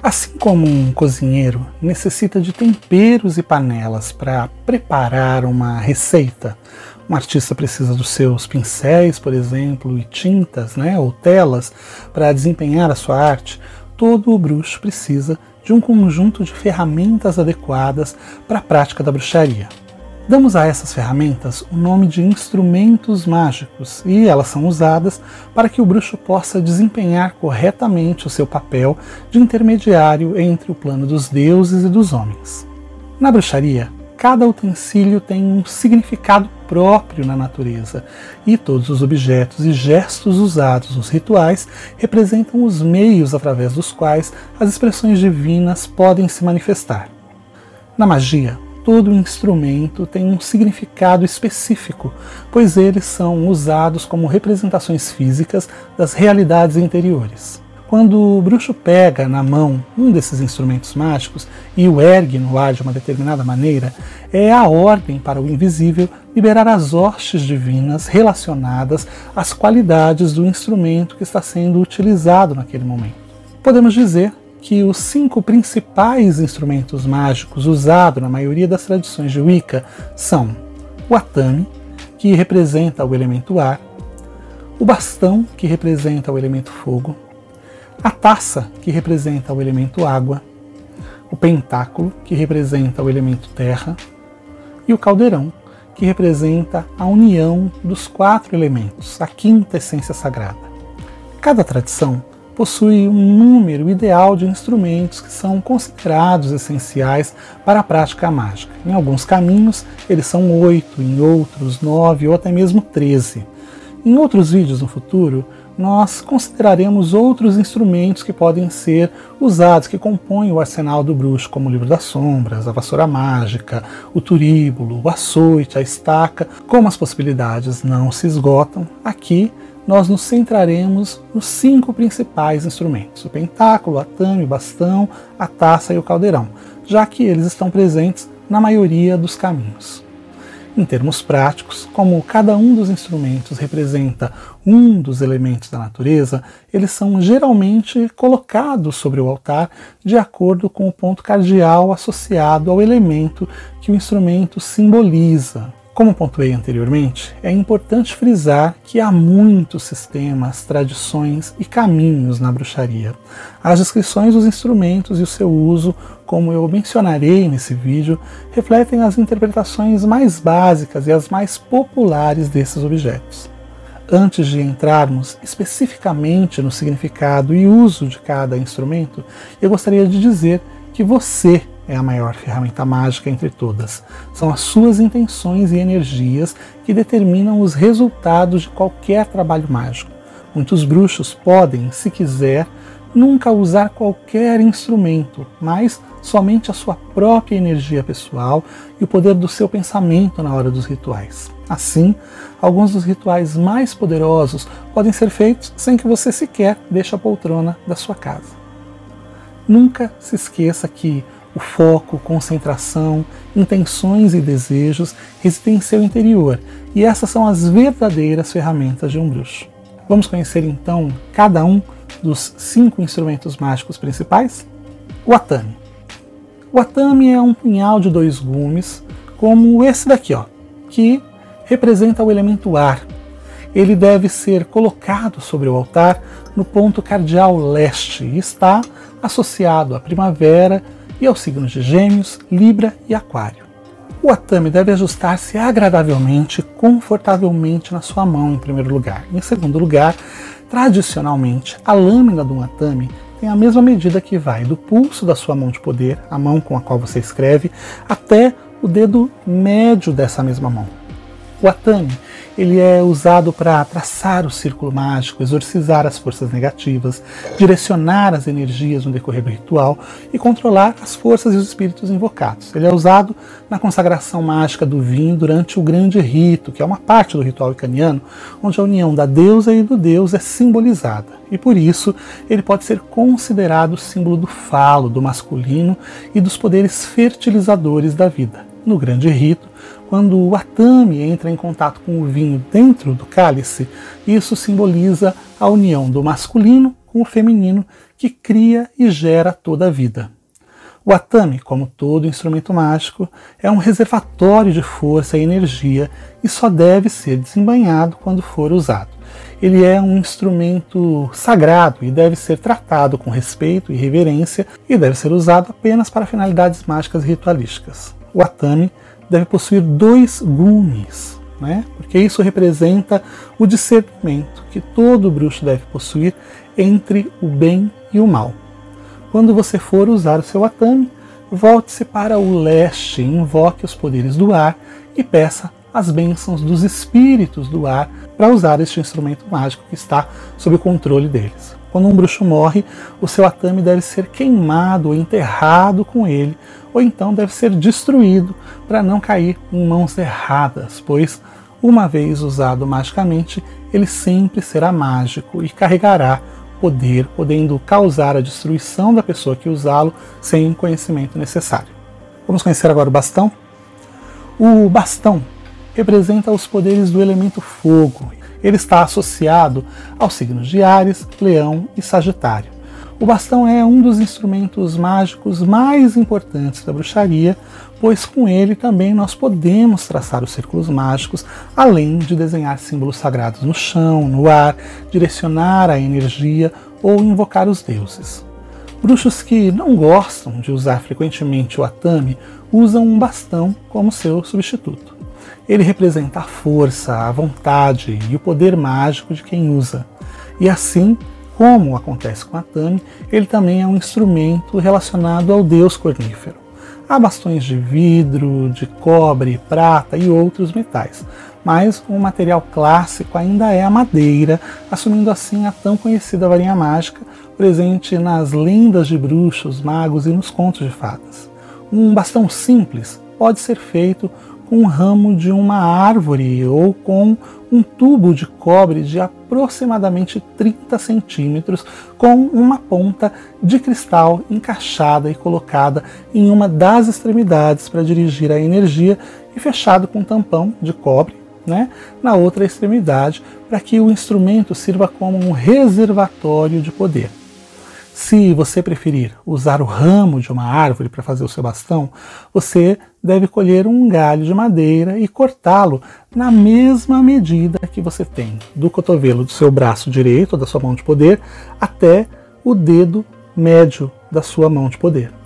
Assim como um cozinheiro necessita de temperos e panelas para preparar uma receita, um artista precisa dos seus pincéis, por exemplo, e tintas, né, ou telas para desempenhar a sua arte, todo bruxo precisa de um conjunto de ferramentas adequadas para a prática da bruxaria. Damos a essas ferramentas o nome de instrumentos mágicos e elas são usadas para que o bruxo possa desempenhar corretamente o seu papel de intermediário entre o plano dos deuses e dos homens. Na bruxaria, cada utensílio tem um significado próprio na natureza e todos os objetos e gestos usados nos rituais representam os meios através dos quais as expressões divinas podem se manifestar. Na magia, todo instrumento tem um significado específico, pois eles são usados como representações físicas das realidades interiores. Quando o bruxo pega na mão um desses instrumentos mágicos e o ergue no ar de uma determinada maneira, é a ordem para o invisível liberar as hostes divinas relacionadas às qualidades do instrumento que está sendo utilizado naquele momento. Podemos dizer que os cinco principais instrumentos mágicos usados na maioria das tradições de Wicca são o atame, que representa o elemento ar, o bastão, que representa o elemento fogo, a taça, que representa o elemento água, o pentáculo, que representa o elemento terra, e o caldeirão, que representa a união dos quatro elementos, a quinta essência sagrada. Cada tradição possui um número ideal de instrumentos que são considerados essenciais para a prática mágica. Em alguns caminhos, eles são oito, em outros, nove ou até mesmo treze. Em outros vídeos no futuro, nós consideraremos outros instrumentos que podem ser usados, que compõem o arsenal do bruxo, como o livro das sombras, a vassoura mágica, o turíbulo, o açoite, a estaca. Como as possibilidades não se esgotam, aqui nós nos centraremos nos cinco principais instrumentos: o pentáculo, a tame, o bastão, a taça e o caldeirão, já que eles estão presentes na maioria dos caminhos. Em termos práticos, como cada um dos instrumentos representa um dos elementos da natureza, eles são geralmente colocados sobre o altar de acordo com o ponto cardial associado ao elemento que o instrumento simboliza. Como pontuei anteriormente, é importante frisar que há muitos sistemas, tradições e caminhos na bruxaria. As descrições dos instrumentos e o seu uso, como eu mencionarei nesse vídeo, refletem as interpretações mais básicas e as mais populares desses objetos. Antes de entrarmos especificamente no significado e uso de cada instrumento, eu gostaria de dizer que você é a maior ferramenta mágica entre todas. São as suas intenções e energias que determinam os resultados de qualquer trabalho mágico. Muitos bruxos podem, se quiser, nunca usar qualquer instrumento, mas somente a sua própria energia pessoal e o poder do seu pensamento na hora dos rituais. Assim, alguns dos rituais mais poderosos podem ser feitos sem que você sequer deixe a poltrona da sua casa. Nunca se esqueça que o foco, concentração, intenções e desejos residem em seu interior, e essas são as verdadeiras ferramentas de um bruxo. Vamos conhecer então cada um dos cinco instrumentos mágicos principais? O atame. O atame é um punhal de dois gumes, como esse daqui, ó, que representa o elemento ar. Ele deve ser colocado sobre o altar no ponto cardial leste e está associado à primavera e aos signos de Gêmeos, Libra e Aquário. O atame deve ajustar-se agradavelmente, confortavelmente na sua mão, em primeiro lugar. Em segundo lugar, tradicionalmente, a lâmina do atame tem a mesma medida que vai do pulso da sua mão de poder, a mão com a qual você escreve, até o dedo médio dessa mesma mão. O atame ele é usado para traçar o círculo mágico, exorcizar as forças negativas, direcionar as energias no decorrer do ritual e controlar as forças e os espíritos invocados. Ele é usado na consagração mágica do vinho durante o grande rito, que é uma parte do ritual icaniano, onde a união da deusa e do deus é simbolizada. E por isso ele pode ser considerado símbolo do falo, do masculino e dos poderes fertilizadores da vida. No grande rito, quando o atame entra em contato com o vinho dentro do cálice, isso simboliza a união do masculino com o feminino, que cria e gera toda a vida. O atame, como todo instrumento mágico, é um reservatório de força e energia e só deve ser desembanhado quando for usado. Ele é um instrumento sagrado e deve ser tratado com respeito e reverência e deve ser usado apenas para finalidades mágicas e ritualísticas. O atame deve possuir dois gumes, né? porque isso representa o discernimento que todo bruxo deve possuir entre o bem e o mal. Quando você for usar o seu atame, volte-se para o leste, invoque os poderes do ar e peça as bênçãos dos espíritos do ar para usar este instrumento mágico que está sob o controle deles. Quando um bruxo morre, o seu atame deve ser queimado ou enterrado com ele, ou então deve ser destruído para não cair em mãos erradas, pois, uma vez usado magicamente, ele sempre será mágico e carregará poder, podendo causar a destruição da pessoa que usá-lo sem o conhecimento necessário. Vamos conhecer agora o bastão? O bastão representa os poderes do elemento fogo. Ele está associado aos signos de Ares, Leão e Sagitário. O bastão é um dos instrumentos mágicos mais importantes da bruxaria, pois com ele também nós podemos traçar os círculos mágicos, além de desenhar símbolos sagrados no chão, no ar, direcionar a energia ou invocar os deuses. Bruxos que não gostam de usar frequentemente o atame usam um bastão como seu substituto. Ele representa a força, a vontade e o poder mágico de quem usa. E assim como acontece com a Tami, ele também é um instrumento relacionado ao deus cornífero. Há bastões de vidro, de cobre, prata e outros metais, mas o material clássico ainda é a madeira, assumindo assim a tão conhecida varinha mágica presente nas lendas de bruxos, magos e nos contos de fadas. Um bastão simples pode ser feito um ramo de uma árvore ou com um tubo de cobre de aproximadamente 30 centímetros com uma ponta de cristal encaixada e colocada em uma das extremidades para dirigir a energia e fechado com um tampão de cobre né, na outra extremidade para que o instrumento sirva como um reservatório de poder. Se você preferir usar o ramo de uma árvore para fazer o seu bastão, você deve colher um galho de madeira e cortá-lo na mesma medida que você tem do cotovelo do seu braço direito, da sua mão de poder, até o dedo médio da sua mão de poder.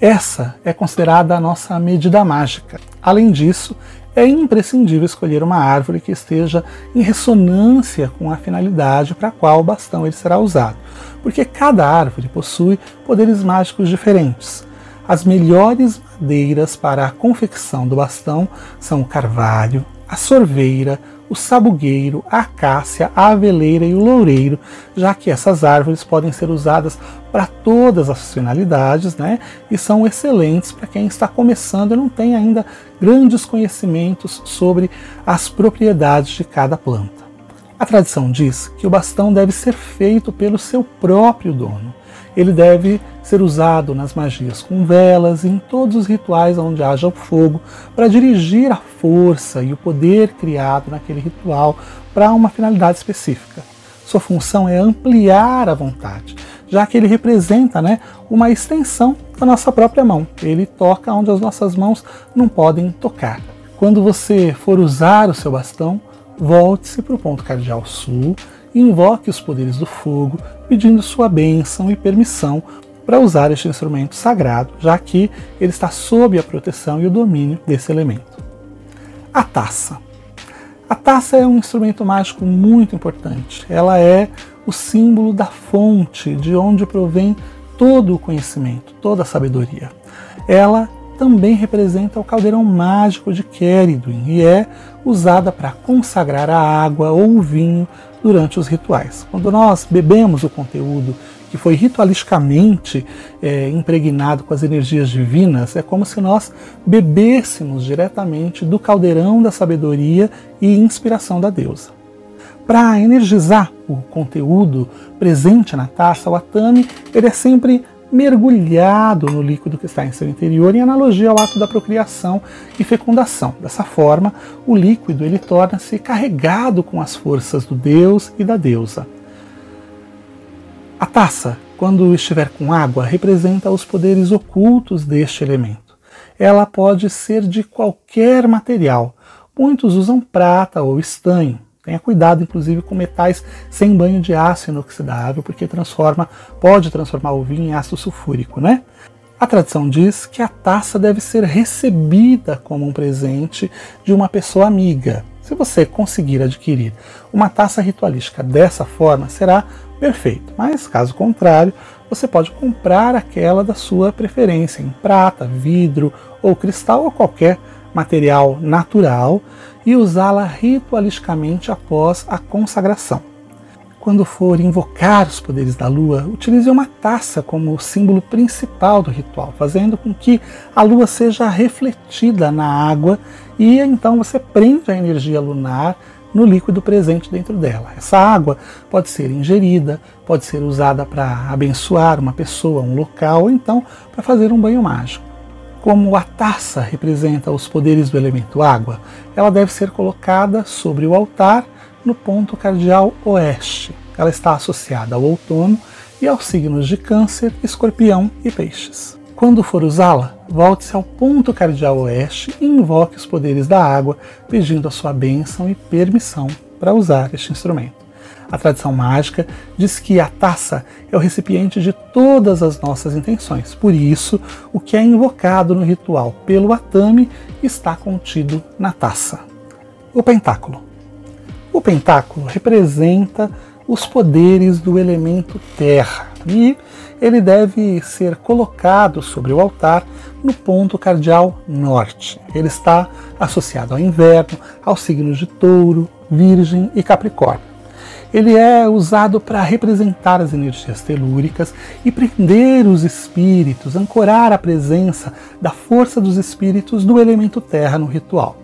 Essa é considerada a nossa medida mágica. Além disso, é imprescindível escolher uma árvore que esteja em ressonância com a finalidade para a qual o bastão ele será usado, porque cada árvore possui poderes mágicos diferentes. As melhores madeiras para a confecção do bastão são o carvalho, a sorveira, o sabugueiro, a acácia, a aveleira e o loureiro, já que essas árvores podem ser usadas para todas as finalidades, né? E são excelentes para quem está começando e não tem ainda grandes conhecimentos sobre as propriedades de cada planta. A tradição diz que o bastão deve ser feito pelo seu próprio dono. Ele deve ser usado nas magias com velas e em todos os rituais onde haja o fogo, para dirigir a força e o poder criado naquele ritual para uma finalidade específica. Sua função é ampliar a vontade, já que ele representa né, uma extensão da nossa própria mão. Ele toca onde as nossas mãos não podem tocar. Quando você for usar o seu bastão, volte-se para o ponto cardial sul invoque os poderes do fogo, pedindo sua bênção e permissão para usar este instrumento sagrado, já que ele está sob a proteção e o domínio desse elemento. A taça. A taça é um instrumento mágico muito importante. Ela é o símbolo da fonte de onde provém todo o conhecimento, toda a sabedoria. Ela também representa o caldeirão mágico de Keridwin e é usada para consagrar a água ou o vinho durante os rituais. Quando nós bebemos o conteúdo que foi ritualisticamente é, impregnado com as energias divinas, é como se nós bebêssemos diretamente do caldeirão da sabedoria e inspiração da deusa. Para energizar o conteúdo presente na taça, o atame ele é sempre mergulhado no líquido que está em seu interior, em analogia ao ato da procriação e fecundação. Dessa forma, o líquido ele torna-se carregado com as forças do Deus e da deusa. A taça, quando estiver com água, representa os poderes ocultos deste elemento. Ela pode ser de qualquer material. Muitos usam prata ou estanho. Tenha cuidado, inclusive, com metais sem banho de ácido inoxidável, porque transforma, pode transformar o vinho em ácido sulfúrico, né? A tradição diz que a taça deve ser recebida como um presente de uma pessoa amiga. Se você conseguir adquirir uma taça ritualística dessa forma, será perfeito. Mas caso contrário, você pode comprar aquela da sua preferência em prata, vidro ou cristal ou qualquer material natural e usá-la ritualisticamente após a consagração. Quando for invocar os poderes da lua, utilize uma taça como símbolo principal do ritual, fazendo com que a lua seja refletida na água e então você prende a energia lunar no líquido presente dentro dela. Essa água pode ser ingerida, pode ser usada para abençoar uma pessoa, um local, ou então para fazer um banho mágico. Como a taça representa os poderes do elemento água, ela deve ser colocada sobre o altar no ponto cardial oeste. Ela está associada ao outono e aos signos de Câncer, Escorpião e Peixes. Quando for usá-la, volte-se ao ponto cardial oeste e invoque os poderes da água, pedindo a sua bênção e permissão para usar este instrumento. A tradição mágica diz que a taça é o recipiente de todas as nossas intenções. Por isso, o que é invocado no ritual pelo atame está contido na taça. O pentáculo. O pentáculo representa os poderes do elemento terra e ele deve ser colocado sobre o altar no ponto cardial norte. Ele está associado ao inverno, aos signos de touro, virgem e capricórnio. Ele é usado para representar as energias telúricas e prender os espíritos, ancorar a presença da força dos espíritos do elemento terra no ritual.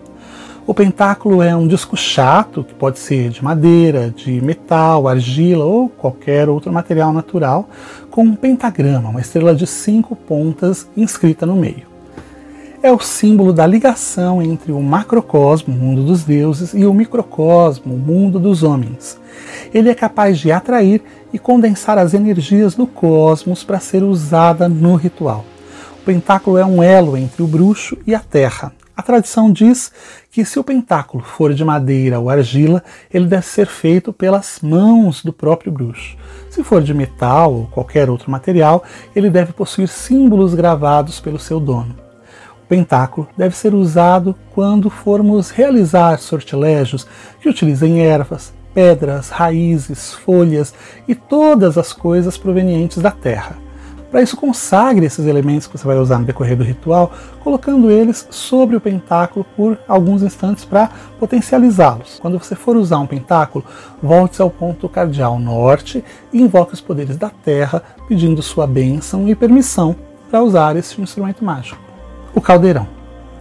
O pentáculo é um disco chato, que pode ser de madeira, de metal, argila ou qualquer outro material natural, com um pentagrama, uma estrela de cinco pontas inscrita no meio. É o símbolo da ligação entre o macrocosmo, o mundo dos deuses, e o microcosmo, o mundo dos homens. Ele é capaz de atrair e condensar as energias do cosmos para ser usada no ritual. O pentáculo é um elo entre o bruxo e a terra, a tradição diz que se o pentáculo for de madeira ou argila, ele deve ser feito pelas mãos do próprio bruxo. Se for de metal ou qualquer outro material, ele deve possuir símbolos gravados pelo seu dono. Pentáculo deve ser usado quando formos realizar sortilégios que utilizem ervas, pedras, raízes, folhas e todas as coisas provenientes da terra. Para isso, consagre esses elementos que você vai usar no decorrer do ritual, colocando eles sobre o pentáculo por alguns instantes para potencializá-los. Quando você for usar um pentáculo, volte ao ponto cardial norte e invoque os poderes da terra, pedindo sua bênção e permissão para usar esse instrumento mágico. O caldeirão.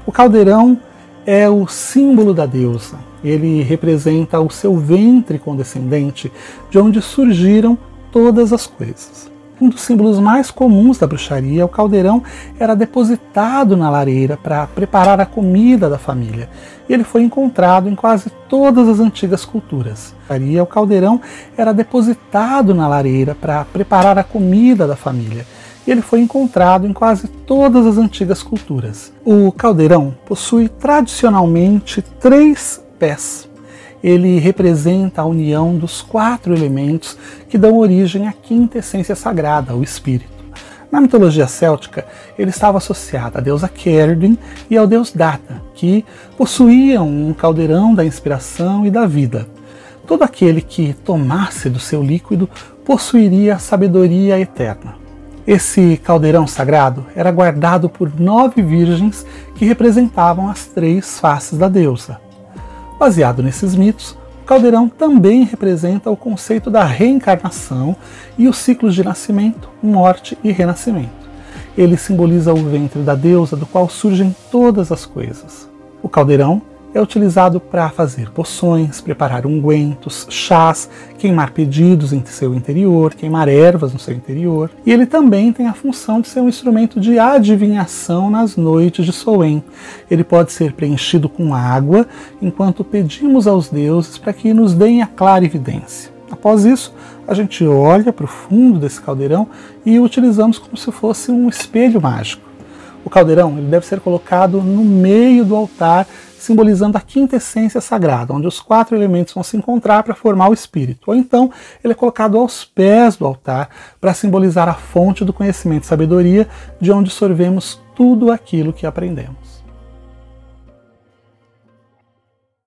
O caldeirão é o símbolo da deusa. Ele representa o seu ventre condescendente, de onde surgiram todas as coisas. Um dos símbolos mais comuns da bruxaria, o caldeirão era depositado na lareira para preparar a comida da família. E ele foi encontrado em quase todas as antigas culturas. O caldeirão era depositado na lareira para preparar a comida da família. E ele foi encontrado em quase todas as antigas culturas. O caldeirão possui tradicionalmente três pés ele representa a união dos quatro elementos que dão origem à quinta essência sagrada, o espírito. Na mitologia céltica, ele estava associado à deusa Cerdyn e ao deus Data, que possuíam um caldeirão da inspiração e da vida. Todo aquele que tomasse do seu líquido possuiria a sabedoria eterna. Esse caldeirão sagrado era guardado por nove virgens que representavam as três faces da deusa. Baseado nesses mitos, o caldeirão também representa o conceito da reencarnação e os ciclos de nascimento, morte e renascimento. Ele simboliza o ventre da deusa do qual surgem todas as coisas. O caldeirão é utilizado para fazer poções, preparar ungüentos, chás, queimar pedidos em seu interior, queimar ervas no seu interior. E ele também tem a função de ser um instrumento de adivinhação nas noites de Soen. Ele pode ser preenchido com água enquanto pedimos aos deuses para que nos deem a clara evidência. Após isso, a gente olha para o fundo desse caldeirão e o utilizamos como se fosse um espelho mágico. O caldeirão ele deve ser colocado no meio do altar, simbolizando a quinta essência sagrada, onde os quatro elementos vão se encontrar para formar o espírito. Ou então, ele é colocado aos pés do altar para simbolizar a fonte do conhecimento e sabedoria, de onde sorvemos tudo aquilo que aprendemos.